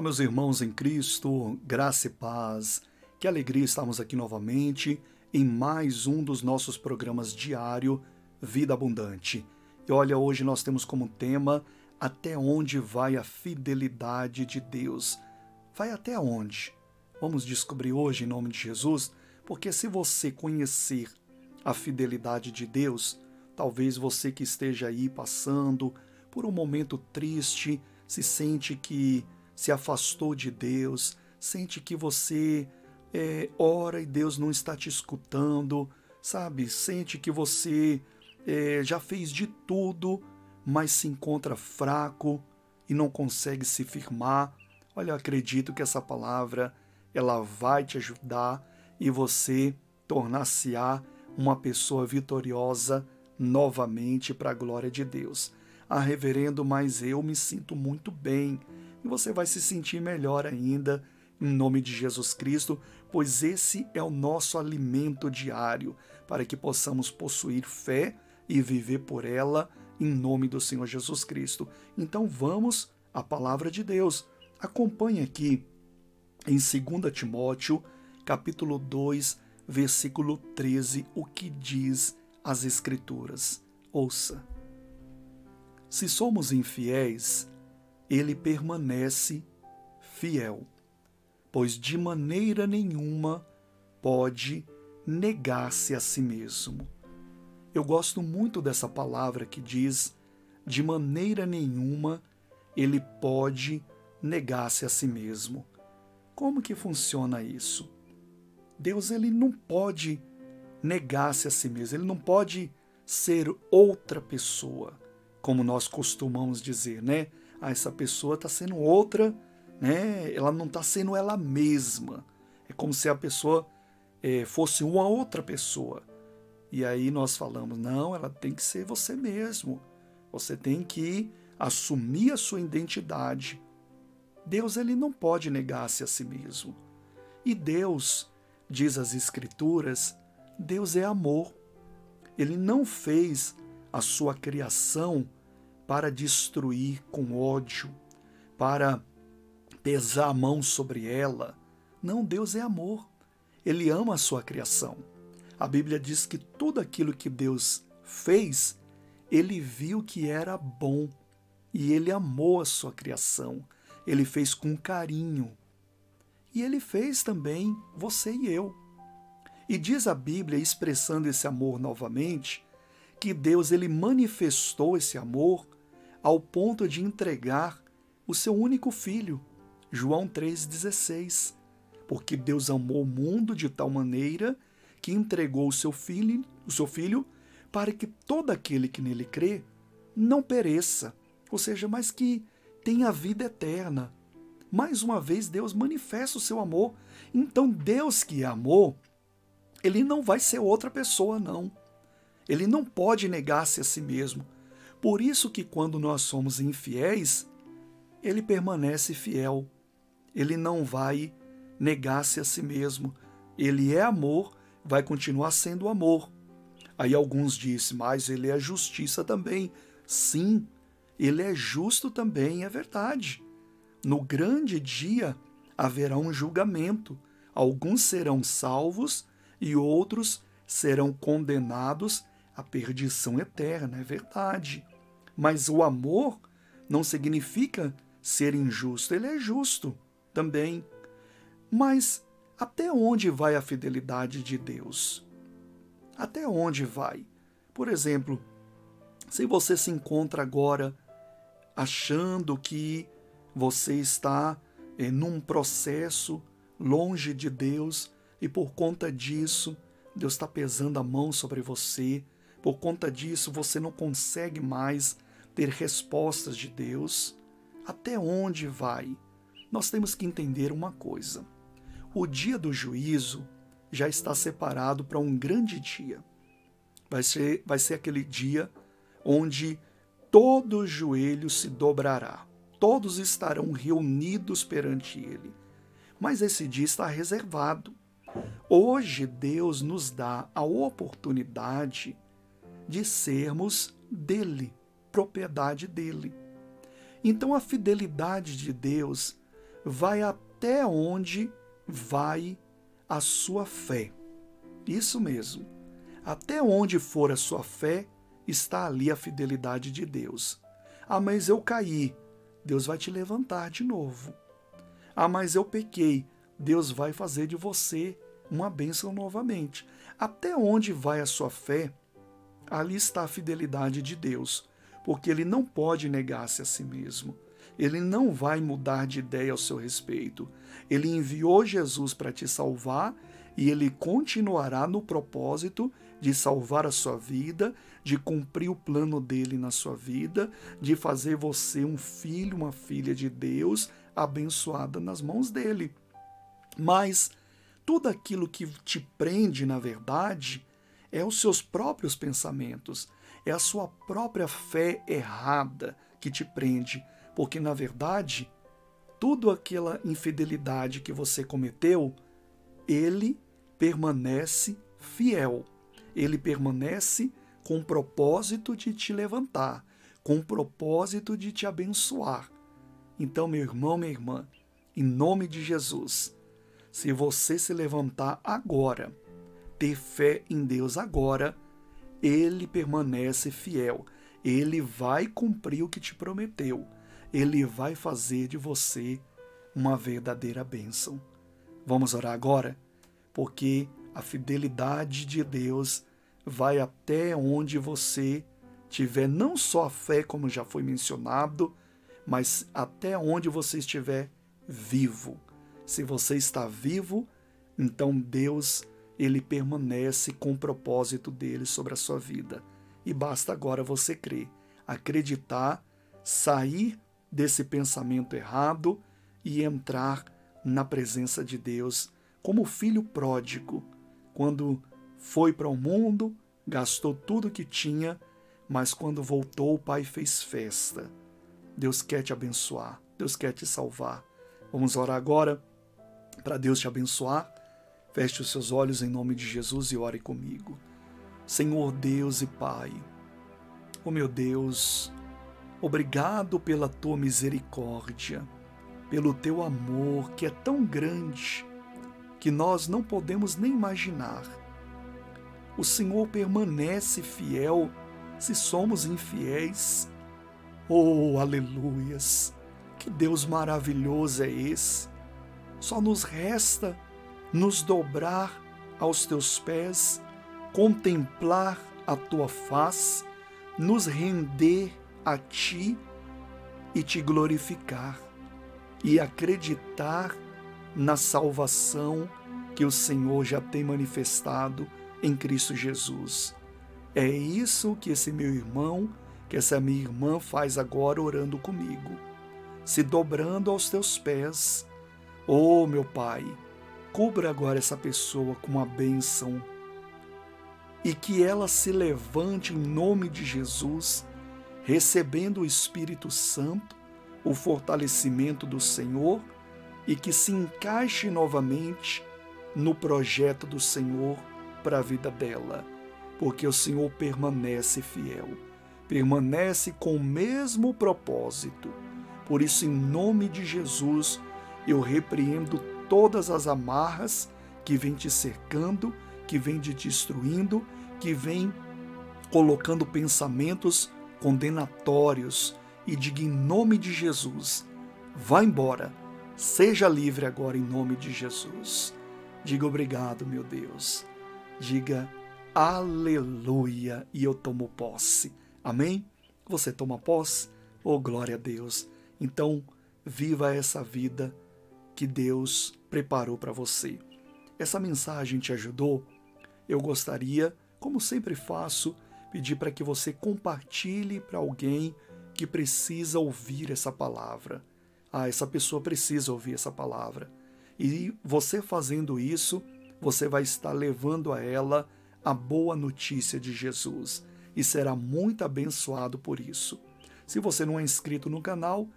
Olá, meus irmãos em Cristo, graça e paz. Que alegria estarmos aqui novamente em mais um dos nossos programas diário Vida Abundante. E olha, hoje nós temos como tema Até onde vai a fidelidade de Deus? Vai até onde? Vamos descobrir hoje em nome de Jesus, porque se você conhecer a fidelidade de Deus, talvez você que esteja aí passando por um momento triste, se sente que se afastou de Deus, sente que você é, ora e Deus não está te escutando, sabe? Sente que você é, já fez de tudo, mas se encontra fraco e não consegue se firmar. Olha, eu acredito que essa palavra ela vai te ajudar e você tornar-se-á uma pessoa vitoriosa novamente para a glória de Deus. Ah, reverendo, mas eu me sinto muito bem e você vai se sentir melhor ainda em nome de Jesus Cristo, pois esse é o nosso alimento diário para que possamos possuir fé e viver por ela em nome do Senhor Jesus Cristo. Então vamos à palavra de Deus. Acompanhe aqui em 2 Timóteo, capítulo 2, versículo 13, o que diz as Escrituras. Ouça. Se somos infiéis, ele permanece fiel, pois de maneira nenhuma pode negar-se a si mesmo. Eu gosto muito dessa palavra que diz: de maneira nenhuma ele pode negar-se a si mesmo. Como que funciona isso? Deus ele não pode negar-se a si mesmo, ele não pode ser outra pessoa, como nós costumamos dizer, né? Ah, essa pessoa está sendo outra, né? Ela não está sendo ela mesma. É como se a pessoa é, fosse uma outra pessoa. E aí nós falamos, não, ela tem que ser você mesmo. Você tem que assumir a sua identidade. Deus ele não pode negar-se a si mesmo. E Deus, diz as Escrituras, Deus é amor. Ele não fez a sua criação para destruir com ódio, para pesar a mão sobre ela. Não, Deus é amor. Ele ama a sua criação. A Bíblia diz que tudo aquilo que Deus fez, ele viu que era bom e ele amou a sua criação. Ele fez com carinho. E ele fez também você e eu. E diz a Bíblia, expressando esse amor novamente, que Deus ele manifestou esse amor ao ponto de entregar o seu único filho. João 3,16. Porque Deus amou o mundo de tal maneira que entregou o seu filho, o seu filho, para que todo aquele que nele crê não pereça, ou seja, mas que tenha vida eterna. Mais uma vez Deus manifesta o seu amor. Então Deus que amor, ele não vai ser outra pessoa não. Ele não pode negar-se a si mesmo. Por isso que quando nós somos infiéis, ele permanece fiel. Ele não vai negar-se a si mesmo. Ele é amor, vai continuar sendo amor. Aí alguns dizem, mas ele é justiça também. Sim, ele é justo também, é verdade. No grande dia haverá um julgamento. Alguns serão salvos e outros serão condenados à perdição eterna, é verdade. Mas o amor não significa ser injusto, ele é justo também. Mas até onde vai a fidelidade de Deus? Até onde vai? Por exemplo, se você se encontra agora achando que você está é, num processo longe de Deus e por conta disso Deus está pesando a mão sobre você, por conta disso você não consegue mais ter respostas de Deus, até onde vai? Nós temos que entender uma coisa: o dia do juízo já está separado para um grande dia. Vai ser, vai ser aquele dia onde todo joelho se dobrará, todos estarão reunidos perante Ele. Mas esse dia está reservado. Hoje Deus nos dá a oportunidade de sermos dele propriedade dele. Então a fidelidade de Deus vai até onde vai a sua fé. Isso mesmo. Até onde for a sua fé, está ali a fidelidade de Deus. Ah, mas eu caí. Deus vai te levantar de novo. Ah, mas eu pequei. Deus vai fazer de você uma bênção novamente. Até onde vai a sua fé, ali está a fidelidade de Deus, porque ele não pode negar-se a si mesmo. Ele não vai mudar de ideia ao seu respeito. Ele enviou Jesus para te salvar e ele continuará no propósito de salvar a sua vida, de cumprir o plano dele na sua vida, de fazer você um filho, uma filha de Deus, abençoada nas mãos dele. Mas tudo aquilo que te prende, na verdade, é os seus próprios pensamentos, é a sua própria fé errada que te prende, porque na verdade, tudo aquela infidelidade que você cometeu, ele permanece fiel. Ele permanece com o propósito de te levantar, com o propósito de te abençoar. Então, meu irmão, minha irmã, em nome de Jesus, se você se levantar agora, ter fé em Deus agora, ele permanece fiel. Ele vai cumprir o que te prometeu. Ele vai fazer de você uma verdadeira bênção. Vamos orar agora? Porque a fidelidade de Deus vai até onde você tiver não só a fé, como já foi mencionado, mas até onde você estiver vivo. Se você está vivo, então Deus ele permanece com o propósito dele sobre a sua vida. E basta agora você crer, acreditar, sair desse pensamento errado e entrar na presença de Deus como filho pródigo, quando foi para o mundo, gastou tudo que tinha, mas quando voltou, o pai fez festa. Deus quer te abençoar, Deus quer te salvar. Vamos orar agora para Deus te abençoar. Feche os seus olhos em nome de Jesus e ore comigo. Senhor Deus e Pai, oh meu Deus, obrigado pela tua misericórdia, pelo teu amor que é tão grande que nós não podemos nem imaginar. O Senhor permanece fiel se somos infiéis. Oh, aleluias! Que Deus maravilhoso é esse! Só nos resta nos dobrar aos teus pés, contemplar a tua face, nos render a ti e te glorificar e acreditar na salvação que o Senhor já tem manifestado em Cristo Jesus. É isso que esse meu irmão, que essa minha irmã faz agora orando comigo, se dobrando aos teus pés. Oh, meu Pai, cubra agora essa pessoa com uma bênção e que ela se levante em nome de Jesus, recebendo o Espírito Santo, o fortalecimento do Senhor e que se encaixe novamente no projeto do Senhor para a vida dela, porque o Senhor permanece fiel, permanece com o mesmo propósito. Por isso, em nome de Jesus, eu repreendo todas as amarras que vêm te cercando, que vêm te destruindo, que vêm colocando pensamentos condenatórios e diga em nome de Jesus: vá embora, seja livre agora em nome de Jesus. Diga obrigado, meu Deus. Diga aleluia e eu tomo posse. Amém? Você toma posse? Oh, glória a Deus. Então, viva essa vida que Deus preparou para você. Essa mensagem te ajudou? Eu gostaria, como sempre faço, pedir para que você compartilhe para alguém que precisa ouvir essa palavra. Ah, essa pessoa precisa ouvir essa palavra. E você fazendo isso, você vai estar levando a ela a boa notícia de Jesus e será muito abençoado por isso. Se você não é inscrito no canal,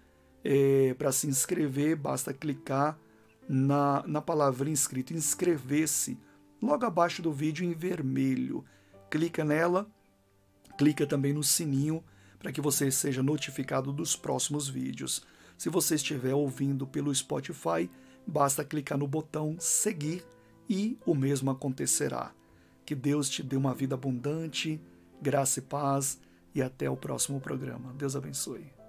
é, para se inscrever, basta clicar na, na palavrinha inscrito inscrever-se logo abaixo do vídeo em vermelho. Clica nela, clica também no sininho para que você seja notificado dos próximos vídeos. Se você estiver ouvindo pelo Spotify, basta clicar no botão seguir e o mesmo acontecerá. Que Deus te dê uma vida abundante, graça e paz e até o próximo programa. Deus abençoe.